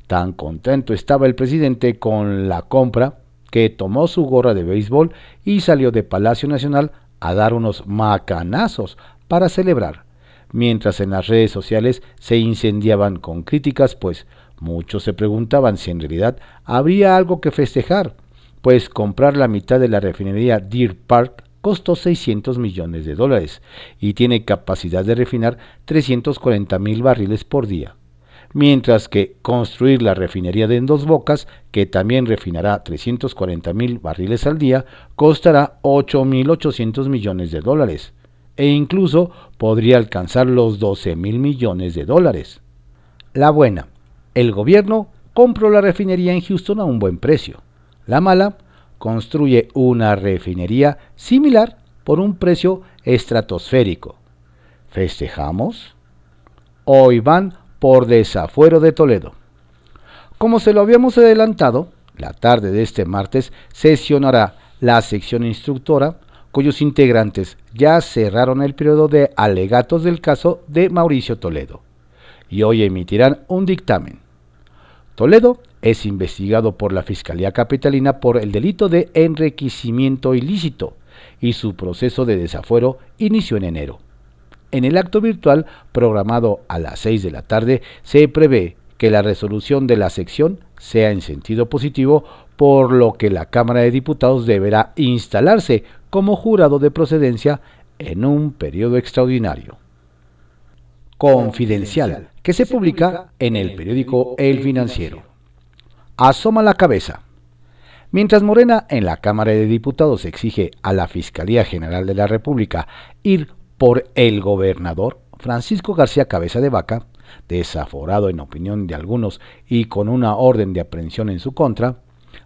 Tan contento estaba el presidente con la compra que tomó su gorra de béisbol y salió de Palacio Nacional a dar unos macanazos para celebrar, mientras en las redes sociales se incendiaban con críticas, pues muchos se preguntaban si en realidad habría algo que festejar, pues comprar la mitad de la refinería Deer Park costó 600 millones de dólares y tiene capacidad de refinar 340 mil barriles por día mientras que construir la refinería de Dos Bocas, que también refinará 340 mil barriles al día, costará 8.800 millones de dólares e incluso podría alcanzar los 12 mil millones de dólares. La buena, el gobierno compró la refinería en Houston a un buen precio. La mala, construye una refinería similar por un precio estratosférico. ¿Festejamos? Hoy van por desafuero de Toledo. Como se lo habíamos adelantado, la tarde de este martes sesionará la sección instructora, cuyos integrantes ya cerraron el periodo de alegatos del caso de Mauricio Toledo, y hoy emitirán un dictamen. Toledo es investigado por la Fiscalía Capitalina por el delito de enriquecimiento ilícito y su proceso de desafuero inició en enero. En el acto virtual programado a las 6 de la tarde se prevé que la resolución de la sección sea en sentido positivo, por lo que la Cámara de Diputados deberá instalarse como jurado de procedencia en un periodo extraordinario. confidencial que se publica en el periódico El Financiero. Asoma la cabeza. Mientras Morena en la Cámara de Diputados exige a la Fiscalía General de la República ir por el gobernador Francisco García Cabeza de Vaca, desaforado en opinión de algunos y con una orden de aprehensión en su contra,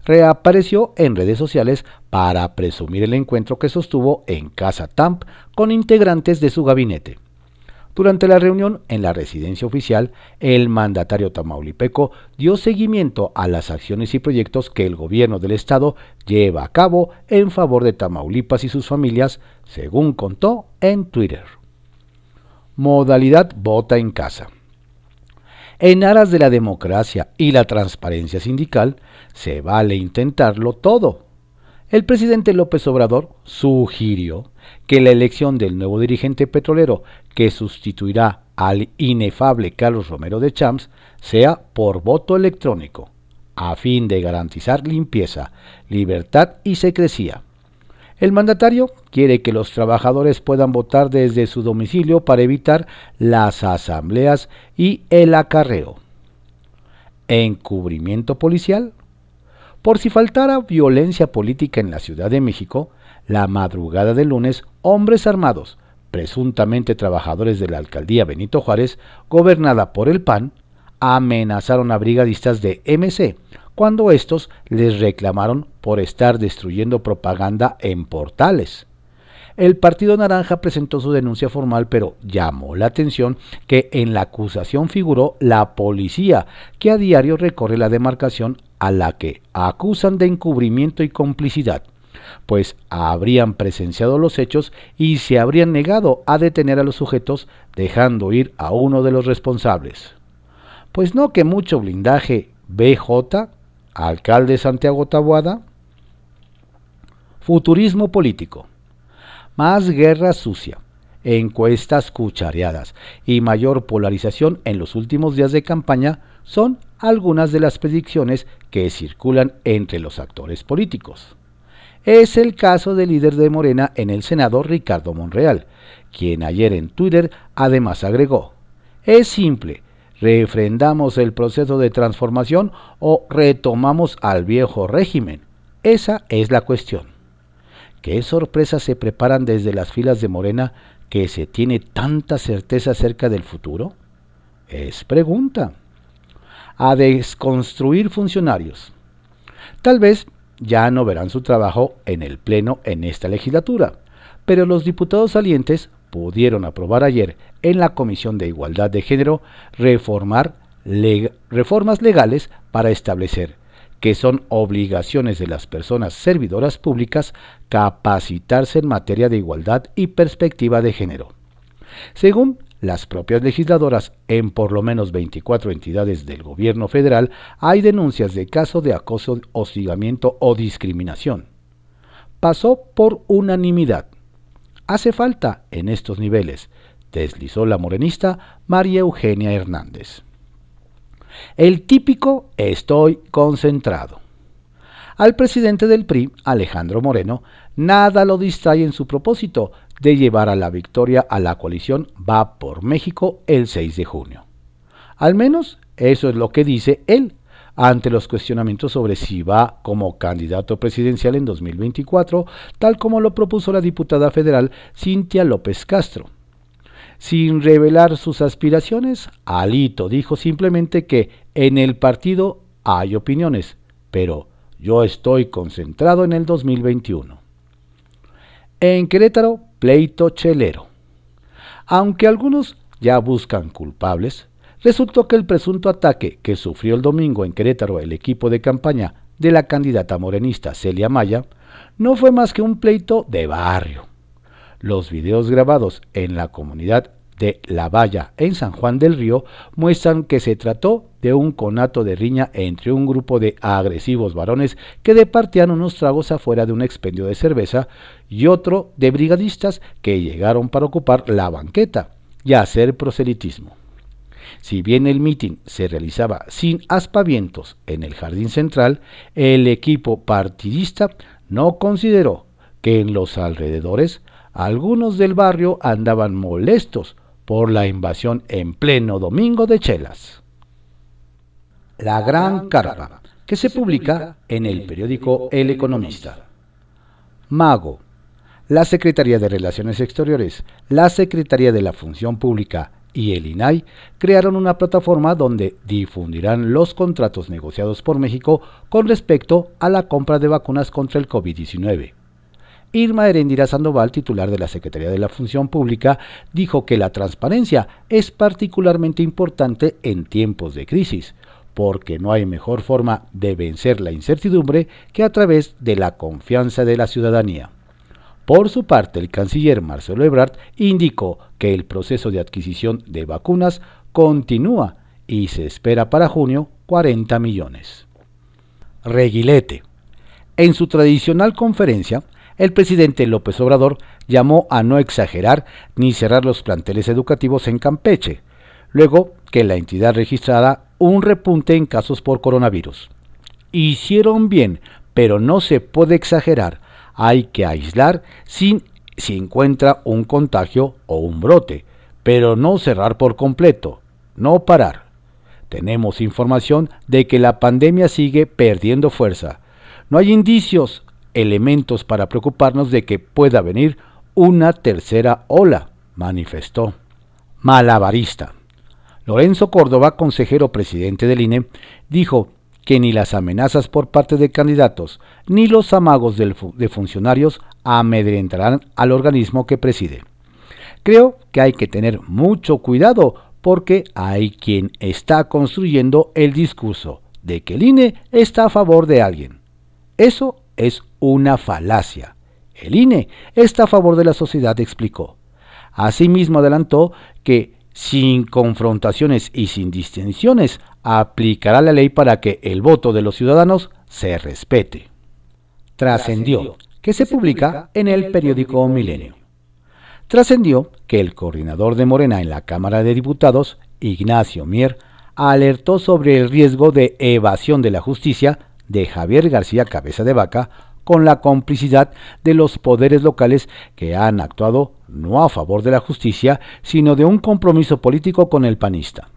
reapareció en redes sociales para presumir el encuentro que sostuvo en Casa Tamp con integrantes de su gabinete. Durante la reunión en la residencia oficial, el mandatario tamaulipeco dio seguimiento a las acciones y proyectos que el gobierno del estado lleva a cabo en favor de Tamaulipas y sus familias, según contó en Twitter. Modalidad vota en casa. En aras de la democracia y la transparencia sindical, se vale intentarlo todo. El presidente López Obrador sugirió que la elección del nuevo dirigente petrolero que sustituirá al inefable Carlos Romero de Champs sea por voto electrónico, a fin de garantizar limpieza, libertad y secrecía. El mandatario quiere que los trabajadores puedan votar desde su domicilio para evitar las asambleas y el acarreo. Encubrimiento policial. Por si faltara violencia política en la Ciudad de México, la madrugada del lunes, hombres armados, presuntamente trabajadores de la alcaldía Benito Juárez, gobernada por el PAN, amenazaron a brigadistas de MC, cuando estos les reclamaron por estar destruyendo propaganda en portales. El Partido Naranja presentó su denuncia formal, pero llamó la atención que en la acusación figuró la policía, que a diario recorre la demarcación a la que acusan de encubrimiento y complicidad, pues habrían presenciado los hechos y se habrían negado a detener a los sujetos, dejando ir a uno de los responsables. Pues no que mucho blindaje. BJ alcalde Santiago Tabuada, futurismo político, más guerra sucia, encuestas cuchareadas y mayor polarización en los últimos días de campaña son algunas de las predicciones que circulan entre los actores políticos. Es el caso del líder de Morena en el Senado, Ricardo Monreal, quien ayer en Twitter además agregó, es simple, ¿Refrendamos el proceso de transformación o retomamos al viejo régimen? Esa es la cuestión. ¿Qué sorpresas se preparan desde las filas de Morena que se tiene tanta certeza acerca del futuro? Es pregunta. A desconstruir funcionarios. Tal vez ya no verán su trabajo en el Pleno en esta legislatura, pero los diputados salientes pudieron aprobar ayer en la Comisión de Igualdad de Género reformar reformas legales para establecer que son obligaciones de las personas servidoras públicas capacitarse en materia de igualdad y perspectiva de género. Según las propias legisladoras, en por lo menos 24 entidades del gobierno federal hay denuncias de casos de acoso, hostigamiento o discriminación. Pasó por unanimidad hace falta en estos niveles, deslizó la morenista María Eugenia Hernández. El típico estoy concentrado. Al presidente del PRI, Alejandro Moreno, nada lo distrae en su propósito de llevar a la victoria a la coalición Va por México el 6 de junio. Al menos eso es lo que dice él ante los cuestionamientos sobre si va como candidato presidencial en 2024, tal como lo propuso la diputada federal Cintia López Castro. Sin revelar sus aspiraciones, Alito dijo simplemente que en el partido hay opiniones, pero yo estoy concentrado en el 2021. En Querétaro, pleito chelero. Aunque algunos ya buscan culpables, resultó que el presunto ataque que sufrió el domingo en Querétaro el equipo de campaña de la candidata morenista Celia Maya no fue más que un pleito de barrio. Los videos grabados en la comunidad de La Valla en San Juan del Río muestran que se trató de un conato de riña entre un grupo de agresivos varones que departían unos tragos afuera de un expendio de cerveza y otro de brigadistas que llegaron para ocupar la banqueta y hacer proselitismo. Si bien el mitin se realizaba sin aspavientos en el jardín central, el equipo partidista no consideró que en los alrededores algunos del barrio andaban molestos por la invasión en pleno domingo de Chelas. La Gran Carpa, que se publica en el periódico El Economista. Mago. La Secretaría de Relaciones Exteriores, la Secretaría de la Función Pública y el INAI crearon una plataforma donde difundirán los contratos negociados por México con respecto a la compra de vacunas contra el COVID-19. Irma Herendira Sandoval, titular de la Secretaría de la Función Pública, dijo que la transparencia es particularmente importante en tiempos de crisis, porque no hay mejor forma de vencer la incertidumbre que a través de la confianza de la ciudadanía. Por su parte, el canciller Marcelo Ebrard indicó que el proceso de adquisición de vacunas continúa y se espera para junio 40 millones. Reguilete. En su tradicional conferencia, el presidente López Obrador llamó a no exagerar ni cerrar los planteles educativos en Campeche, luego que la entidad registrara un repunte en casos por coronavirus. Hicieron bien, pero no se puede exagerar. Hay que aislar sin si encuentra un contagio o un brote, pero no cerrar por completo, no parar. Tenemos información de que la pandemia sigue perdiendo fuerza. No hay indicios elementos para preocuparnos de que pueda venir una tercera ola, manifestó. Malabarista. Lorenzo Córdoba, consejero presidente del INE, dijo que ni las amenazas por parte de candidatos ni los amagos de funcionarios amedrentarán al organismo que preside. Creo que hay que tener mucho cuidado porque hay quien está construyendo el discurso de que el INE está a favor de alguien. Eso es una falacia. El INE está a favor de la sociedad, explicó. Asimismo adelantó que sin confrontaciones y sin distinciones aplicará la ley para que el voto de los ciudadanos se respete. Trascendió que se publica en el periódico Milenio. Trascendió que el coordinador de Morena en la Cámara de Diputados, Ignacio Mier, alertó sobre el riesgo de evasión de la justicia de Javier García Cabeza de Vaca con la complicidad de los poderes locales que han actuado no a favor de la justicia, sino de un compromiso político con el panista.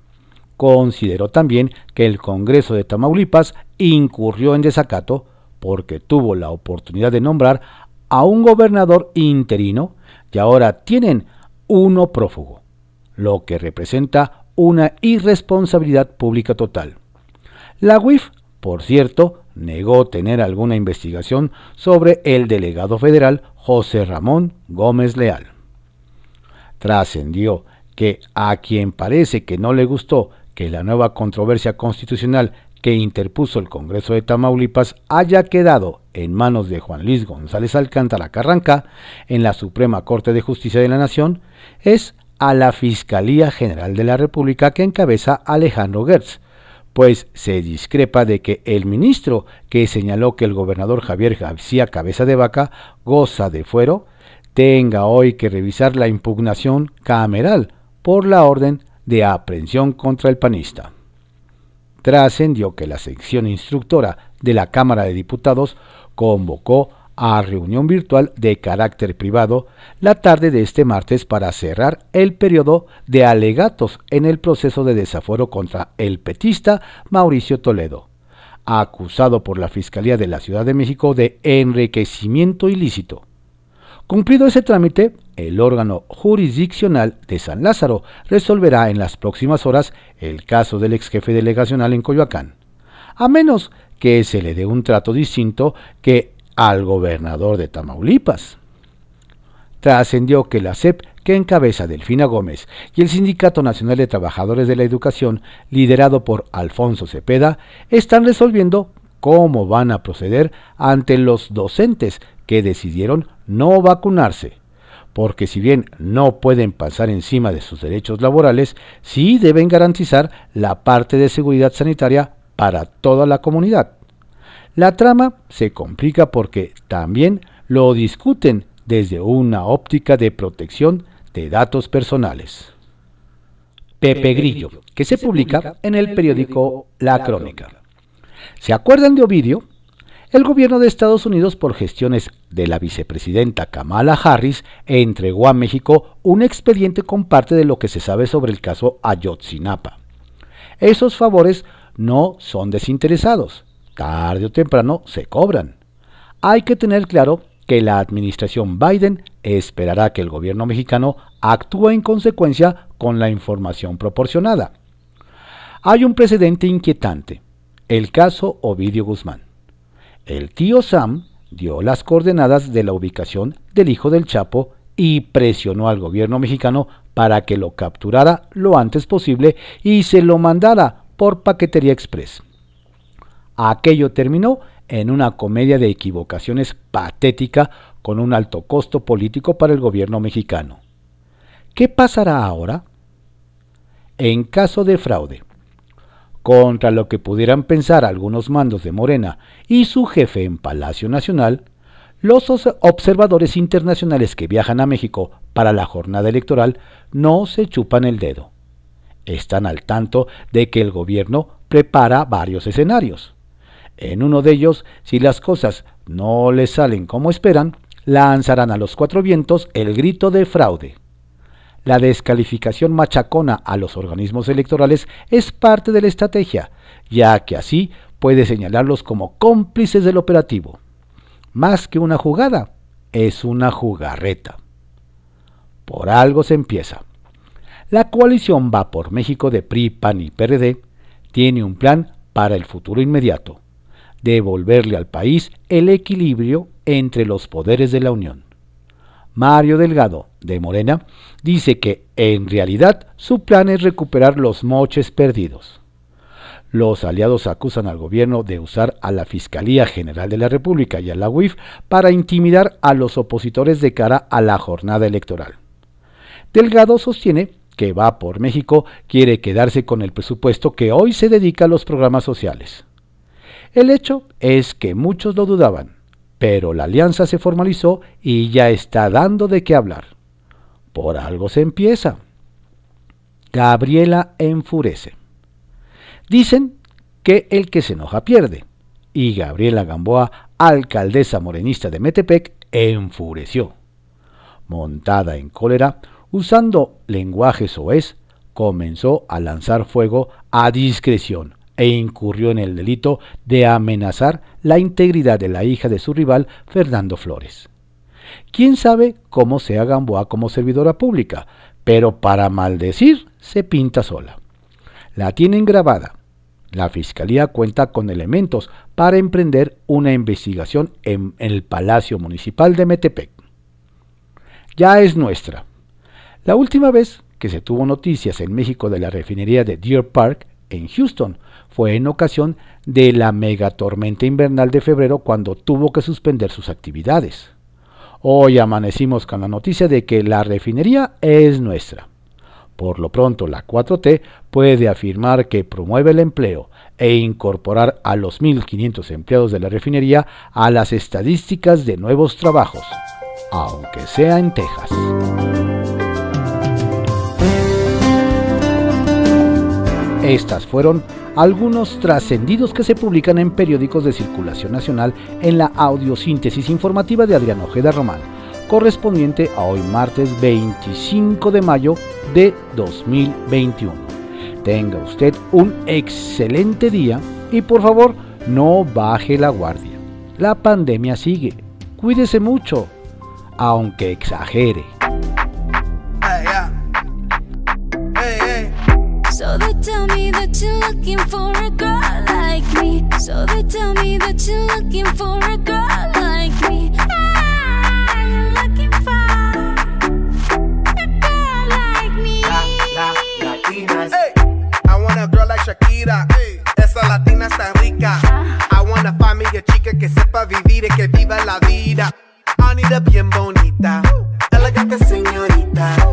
Consideró también que el Congreso de Tamaulipas incurrió en desacato porque tuvo la oportunidad de nombrar a un gobernador interino y ahora tienen uno prófugo, lo que representa una irresponsabilidad pública total. La UIF, por cierto, negó tener alguna investigación sobre el delegado federal José Ramón Gómez Leal. Trascendió que a quien parece que no le gustó que la nueva controversia constitucional que interpuso el Congreso de Tamaulipas haya quedado en manos de Juan Luis González Alcántara Carranca en la Suprema Corte de Justicia de la Nación es a la Fiscalía General de la República que encabeza Alejandro Gertz, pues se discrepa de que el ministro que señaló que el gobernador Javier García Cabeza de Vaca goza de fuero, tenga hoy que revisar la impugnación cameral por la orden de aprehensión contra el panista. Trascendió que la sección instructora de la Cámara de Diputados convocó a reunión virtual de carácter privado la tarde de este martes para cerrar el periodo de alegatos en el proceso de desafuero contra el petista Mauricio Toledo, acusado por la Fiscalía de la Ciudad de México de enriquecimiento ilícito. Cumplido ese trámite, el órgano jurisdiccional de San Lázaro resolverá en las próximas horas el caso del ex jefe delegacional en Coyoacán, a menos que se le dé un trato distinto que al gobernador de Tamaulipas. Trascendió que la CEP, que encabeza Delfina Gómez, y el Sindicato Nacional de Trabajadores de la Educación, liderado por Alfonso Cepeda, están resolviendo cómo van a proceder ante los docentes que decidieron no vacunarse, porque si bien no pueden pasar encima de sus derechos laborales, sí deben garantizar la parte de seguridad sanitaria para toda la comunidad. La trama se complica porque también lo discuten desde una óptica de protección de datos personales. Pepe Grillo, que se publica en el periódico La Crónica. ¿Se acuerdan de Ovidio? El gobierno de Estados Unidos, por gestiones de la vicepresidenta Kamala Harris, entregó a México un expediente con parte de lo que se sabe sobre el caso Ayotzinapa. Esos favores no son desinteresados, tarde o temprano se cobran. Hay que tener claro que la administración Biden esperará que el gobierno mexicano actúe en consecuencia con la información proporcionada. Hay un precedente inquietante, el caso Ovidio Guzmán. El tío Sam dio las coordenadas de la ubicación del hijo del Chapo y presionó al gobierno mexicano para que lo capturara lo antes posible y se lo mandara por paquetería express. Aquello terminó en una comedia de equivocaciones patética con un alto costo político para el gobierno mexicano. ¿Qué pasará ahora? En caso de fraude, contra lo que pudieran pensar algunos mandos de Morena y su jefe en Palacio Nacional, los observadores internacionales que viajan a México para la jornada electoral no se chupan el dedo. Están al tanto de que el gobierno prepara varios escenarios. En uno de ellos, si las cosas no les salen como esperan, lanzarán a los cuatro vientos el grito de fraude. La descalificación machacona a los organismos electorales es parte de la estrategia, ya que así puede señalarlos como cómplices del operativo. Más que una jugada, es una jugarreta. Por algo se empieza. La coalición Va por México de PRI, PAN y PRD tiene un plan para el futuro inmediato, devolverle al país el equilibrio entre los poderes de la Unión. Mario Delgado, de Morena, dice que en realidad su plan es recuperar los moches perdidos. Los aliados acusan al gobierno de usar a la Fiscalía General de la República y a la UIF para intimidar a los opositores de cara a la jornada electoral. Delgado sostiene que va por México quiere quedarse con el presupuesto que hoy se dedica a los programas sociales. El hecho es que muchos lo dudaban, pero la alianza se formalizó y ya está dando de qué hablar. Por algo se empieza. Gabriela enfurece. Dicen que el que se enoja pierde. Y Gabriela Gamboa, alcaldesa morenista de Metepec, enfureció. Montada en cólera, usando lenguaje soez, comenzó a lanzar fuego a discreción e incurrió en el delito de amenazar la integridad de la hija de su rival, Fernando Flores. Quién sabe cómo sea Gamboa como servidora pública, pero para maldecir se pinta sola. La tienen grabada. La fiscalía cuenta con elementos para emprender una investigación en el Palacio Municipal de Metepec. Ya es nuestra. La última vez que se tuvo noticias en México de la refinería de Deer Park, en Houston, fue en ocasión de la megatormenta invernal de febrero cuando tuvo que suspender sus actividades. Hoy amanecimos con la noticia de que la refinería es nuestra. Por lo pronto, la 4T puede afirmar que promueve el empleo e incorporar a los 1.500 empleados de la refinería a las estadísticas de nuevos trabajos, aunque sea en Texas. Estas fueron algunos trascendidos que se publican en periódicos de circulación nacional en la audiosíntesis informativa de Adrián Ojeda Román, correspondiente a hoy martes 25 de mayo de 2021. Tenga usted un excelente día y por favor no baje la guardia. La pandemia sigue. Cuídese mucho, aunque exagere. You're looking for a girl like me. So they tell me that you're looking for a girl like me. Ah, you're looking for a girl like me. La, la, latinas. Hey, I want a girl like Shakira. Hey, esa latina está rica. I wanna find me a chica que sepa vivir y que viva la vida. I need a bien bonita, elegante señorita.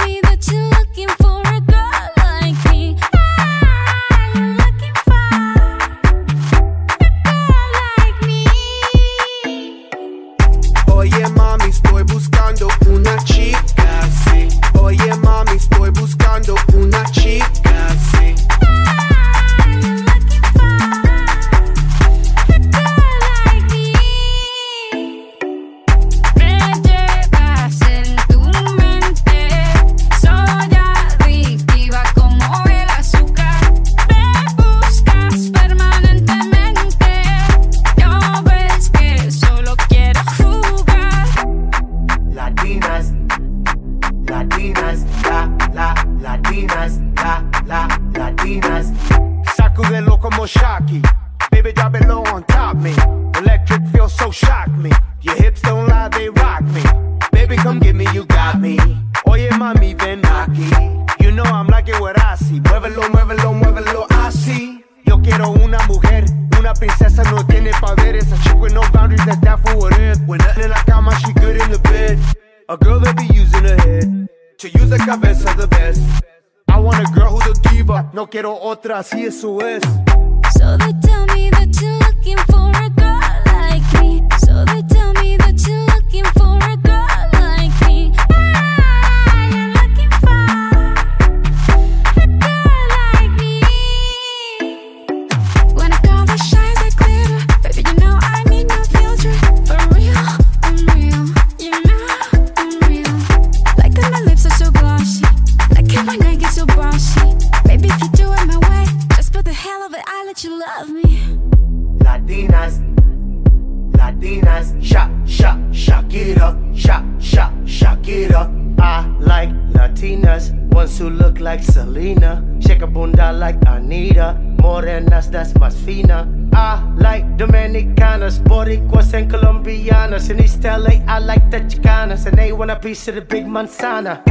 handle una la, la, latinas. Sacúdelo como Shaki, baby, drop it. Quiero otra, así eso es. Manzana.